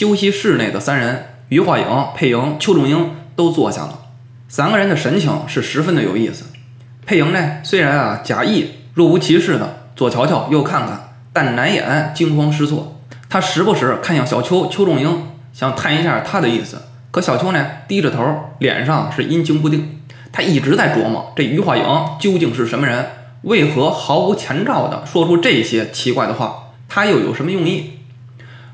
休息室内的三人，于化颖、佩莹、邱仲英都坐下了。三个人的神情是十分的有意思。佩莹呢，虽然啊假意若无其事的左瞧瞧右看看，但难掩惊慌失措。他时不时看向小邱、邱仲英，想探一下他的意思。可小邱呢，低着头，脸上是阴晴不定。他一直在琢磨，这于化颖究竟是什么人？为何毫无前兆的说出这些奇怪的话？他又有什么用意？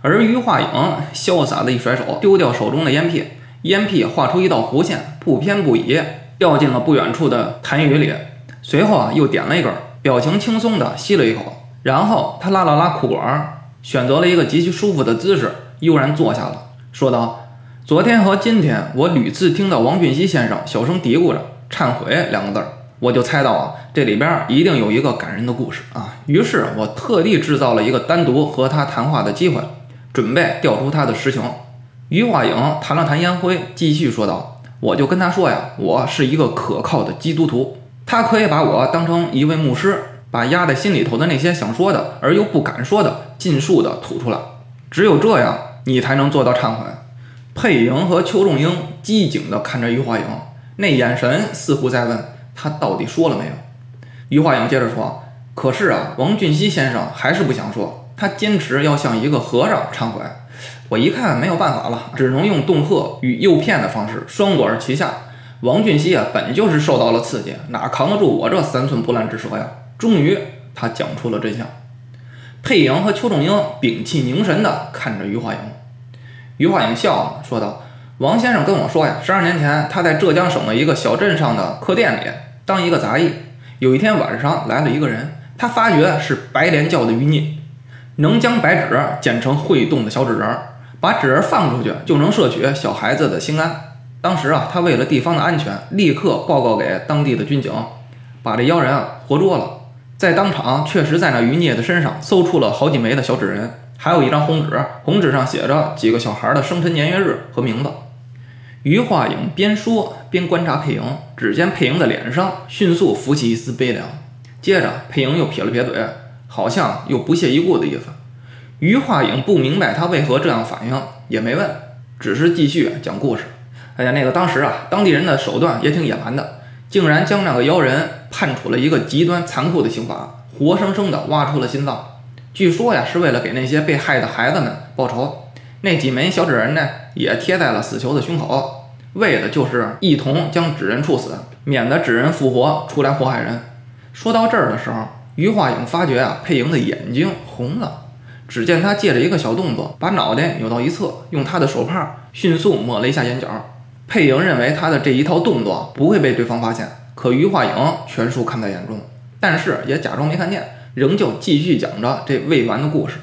而于化颖潇洒的一甩手，丢掉手中的烟屁，烟屁画出一道弧线，不偏不倚，掉进了不远处的痰盂里。随后啊，又点了一根，表情轻松的吸了一口，然后他拉了拉裤管，选择了一个极其舒服的姿势，悠然坐下了，说道。昨天和今天，我屡次听到王俊熙先生小声嘀咕着“忏悔”两个字儿，我就猜到啊，这里边一定有一个感人的故事啊。于是我特地制造了一个单独和他谈话的机会，准备调出他的实情。于化颖弹了弹烟灰，继续说道：“我就跟他说呀，我是一个可靠的基督徒，他可以把我当成一位牧师，把压在心里头的那些想说的而又不敢说的，尽数的吐出来。只有这样，你才能做到忏悔。”佩莹和邱仲英机警地看着于化颖，那眼神似乎在问他到底说了没有。于化颖接着说：“可是啊，王俊熙先生还是不想说，他坚持要向一个和尚忏悔。我一看没有办法了，只能用恫吓与诱骗的方式双管齐下。王俊熙啊，本就是受到了刺激，哪扛得住我这三寸不烂之舌呀？终于，他讲出了真相。佩莹和邱仲英屏气凝神地看着于化颖。”于化颖笑了，说道：“王先生跟我说呀，十二年前他在浙江省的一个小镇上的客店里当一个杂役。有一天晚上来了一个人，他发觉是白莲教的余孽，能将白纸剪成会动的小纸人，把纸人放出去就能摄取小孩子的心安。当时啊，他为了地方的安全，立刻报告给当地的军警，把这妖人啊活捉了，在当场确实在那余孽的身上搜出了好几枚的小纸人。”还有一张红纸，红纸上写着几个小孩的生辰年月日和名字。余化颖边说边观察佩莹，只见佩莹的脸上迅速浮起一丝悲凉。接着，佩莹又撇了撇嘴，好像又不屑一顾的意思。于化颖不明白他为何这样反应，也没问，只是继续讲故事。哎呀，那个当时啊，当地人的手段也挺野蛮的，竟然将那个妖人判处了一个极端残酷的刑罚，活生生的挖出了心脏。据说呀，是为了给那些被害的孩子们报仇。那几枚小纸人呢，也贴在了死囚的胸口，为的就是一同将纸人处死，免得纸人复活出来祸害人。说到这儿的时候，于化影发觉啊，佩莹的眼睛红了。只见他借着一个小动作，把脑袋扭到一侧，用他的手帕迅速抹了一下眼角。佩莹认为他的这一套动作不会被对方发现，可于化影全数看在眼中，但是也假装没看见。仍旧继续讲着这未完的故事，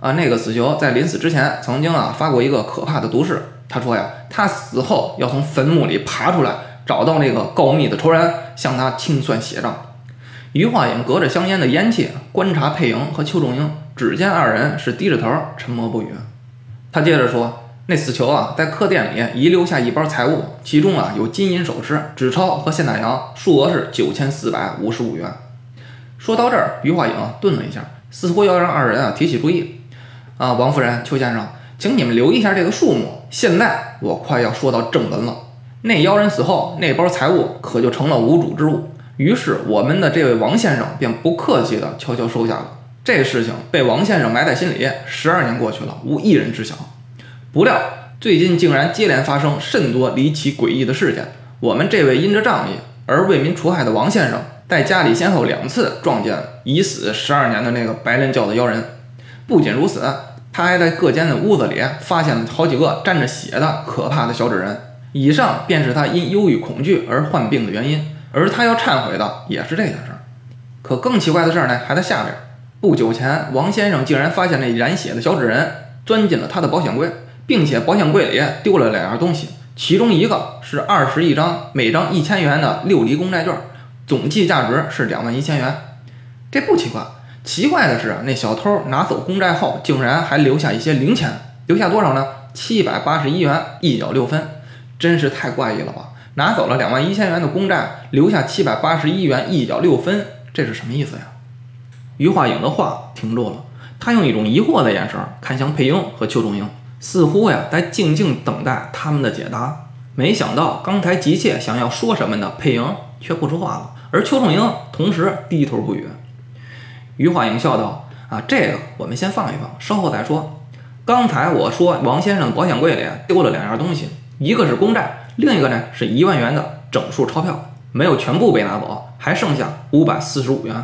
啊，那个死囚在临死之前曾经啊发过一个可怕的毒誓，他说呀，他死后要从坟墓里爬出来，找到那个告密的仇人，向他清算血账。于化影隔着香烟的烟气观察佩莹和邱仲英，只见二人是低着头沉默不语。他接着说，那死囚啊在客店里遗留下一包财物，其中啊有金银首饰、纸钞和现大洋，数额是九千四百五十五元。说到这儿，于化影顿了一下，似乎要让二人啊提起注意。啊，王夫人、邱先生，请你们留意一下这个数目。现在我快要说到正文了。那妖人死后，那包财物可就成了无主之物。于是，我们的这位王先生便不客气地悄悄收下了。这事情被王先生埋在心里，十二年过去了，无一人知晓。不料最近竟然接连发生甚多离奇诡异的事件。我们这位因着仗义而为民除害的王先生。在家里先后两次撞见已死十二年的那个白莲教的妖人，不仅如此，他还在各间的屋子里发现了好几个沾着血的可怕的小纸人。以上便是他因忧郁恐惧而患病的原因，而他要忏悔的也是这件事儿。可更奇怪的事儿呢，还在下边。不久前，王先生竟然发现那染血的小纸人钻进了他的保险柜，并且保险柜里丢了两样东西，其中一个是二十一张每张一千元的六厘公债券。总计价值是两万一千元，这不奇怪。奇怪的是，那小偷拿走公债后，竟然还留下一些零钱，留下多少呢？七百八十一元一角六分，真是太怪异了吧！拿走了两万一千元的公债，留下七百八十一元一角六分，这是什么意思呀？于化颖的话停住了，他用一种疑惑的眼神看向佩英和邱仲英，似乎呀在静静等待他们的解答。没想到刚才急切想要说什么的佩英却不说话了，而邱仲英同时低头不语。于化影笑道：“啊，这个我们先放一放，稍后再说。刚才我说王先生保险柜里丢了两样东西，一个是公债，另一个呢是一万元的整数钞票，没有全部被拿走，还剩下五百四十五元。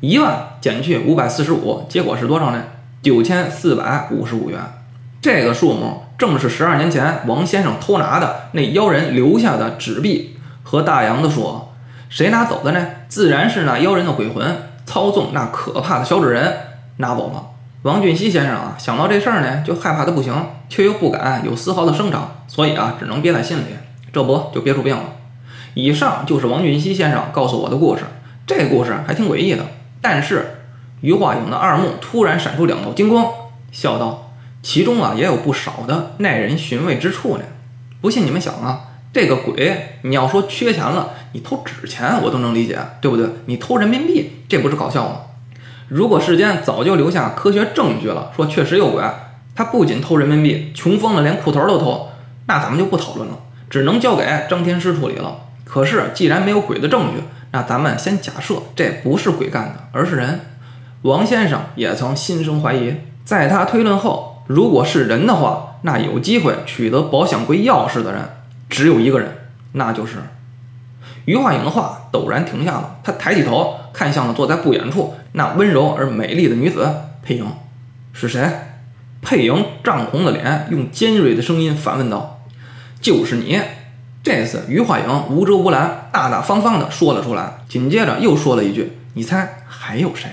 一万减去五百四十五，结果是多少呢？九千四百五十五元。这个数目正是十二年前王先生偷拿的那妖人留下的纸币。和大洋的说，谁拿走的呢？自然是那妖人的鬼魂。”操纵那可怕的小纸人拿走了。王俊熙先生啊，想到这事儿呢，就害怕的不行，却又不敢有丝毫的声张，所以啊，只能憋在心里。这不就憋出病了？以上就是王俊熙先生告诉我的故事。这故事还挺诡异的。但是余化影的二目突然闪出两道金光，笑道：“其中啊，也有不少的耐人寻味之处呢。不信你们想啊。”这个鬼，你要说缺钱了，你偷纸钱我都能理解，对不对？你偷人民币，这不是搞笑吗？如果世间早就留下科学证据了，说确实有鬼，他不仅偷人民币，穷疯了连裤头都偷，那咱们就不讨论了，只能交给张天师处理了。可是既然没有鬼的证据，那咱们先假设这不是鬼干的，而是人。王先生也曾心生怀疑，在他推论后，如果是人的话，那有机会取得保险柜钥匙的人。只有一个人，那就是余化影的话陡然停下了。他抬起头看向了坐在不远处那温柔而美丽的女子佩莹。是谁？佩莹涨红了脸，用尖锐的声音反问道：“就是你。”这次于化影无遮无拦、大大方方地说了出来，紧接着又说了一句：“你猜还有谁？”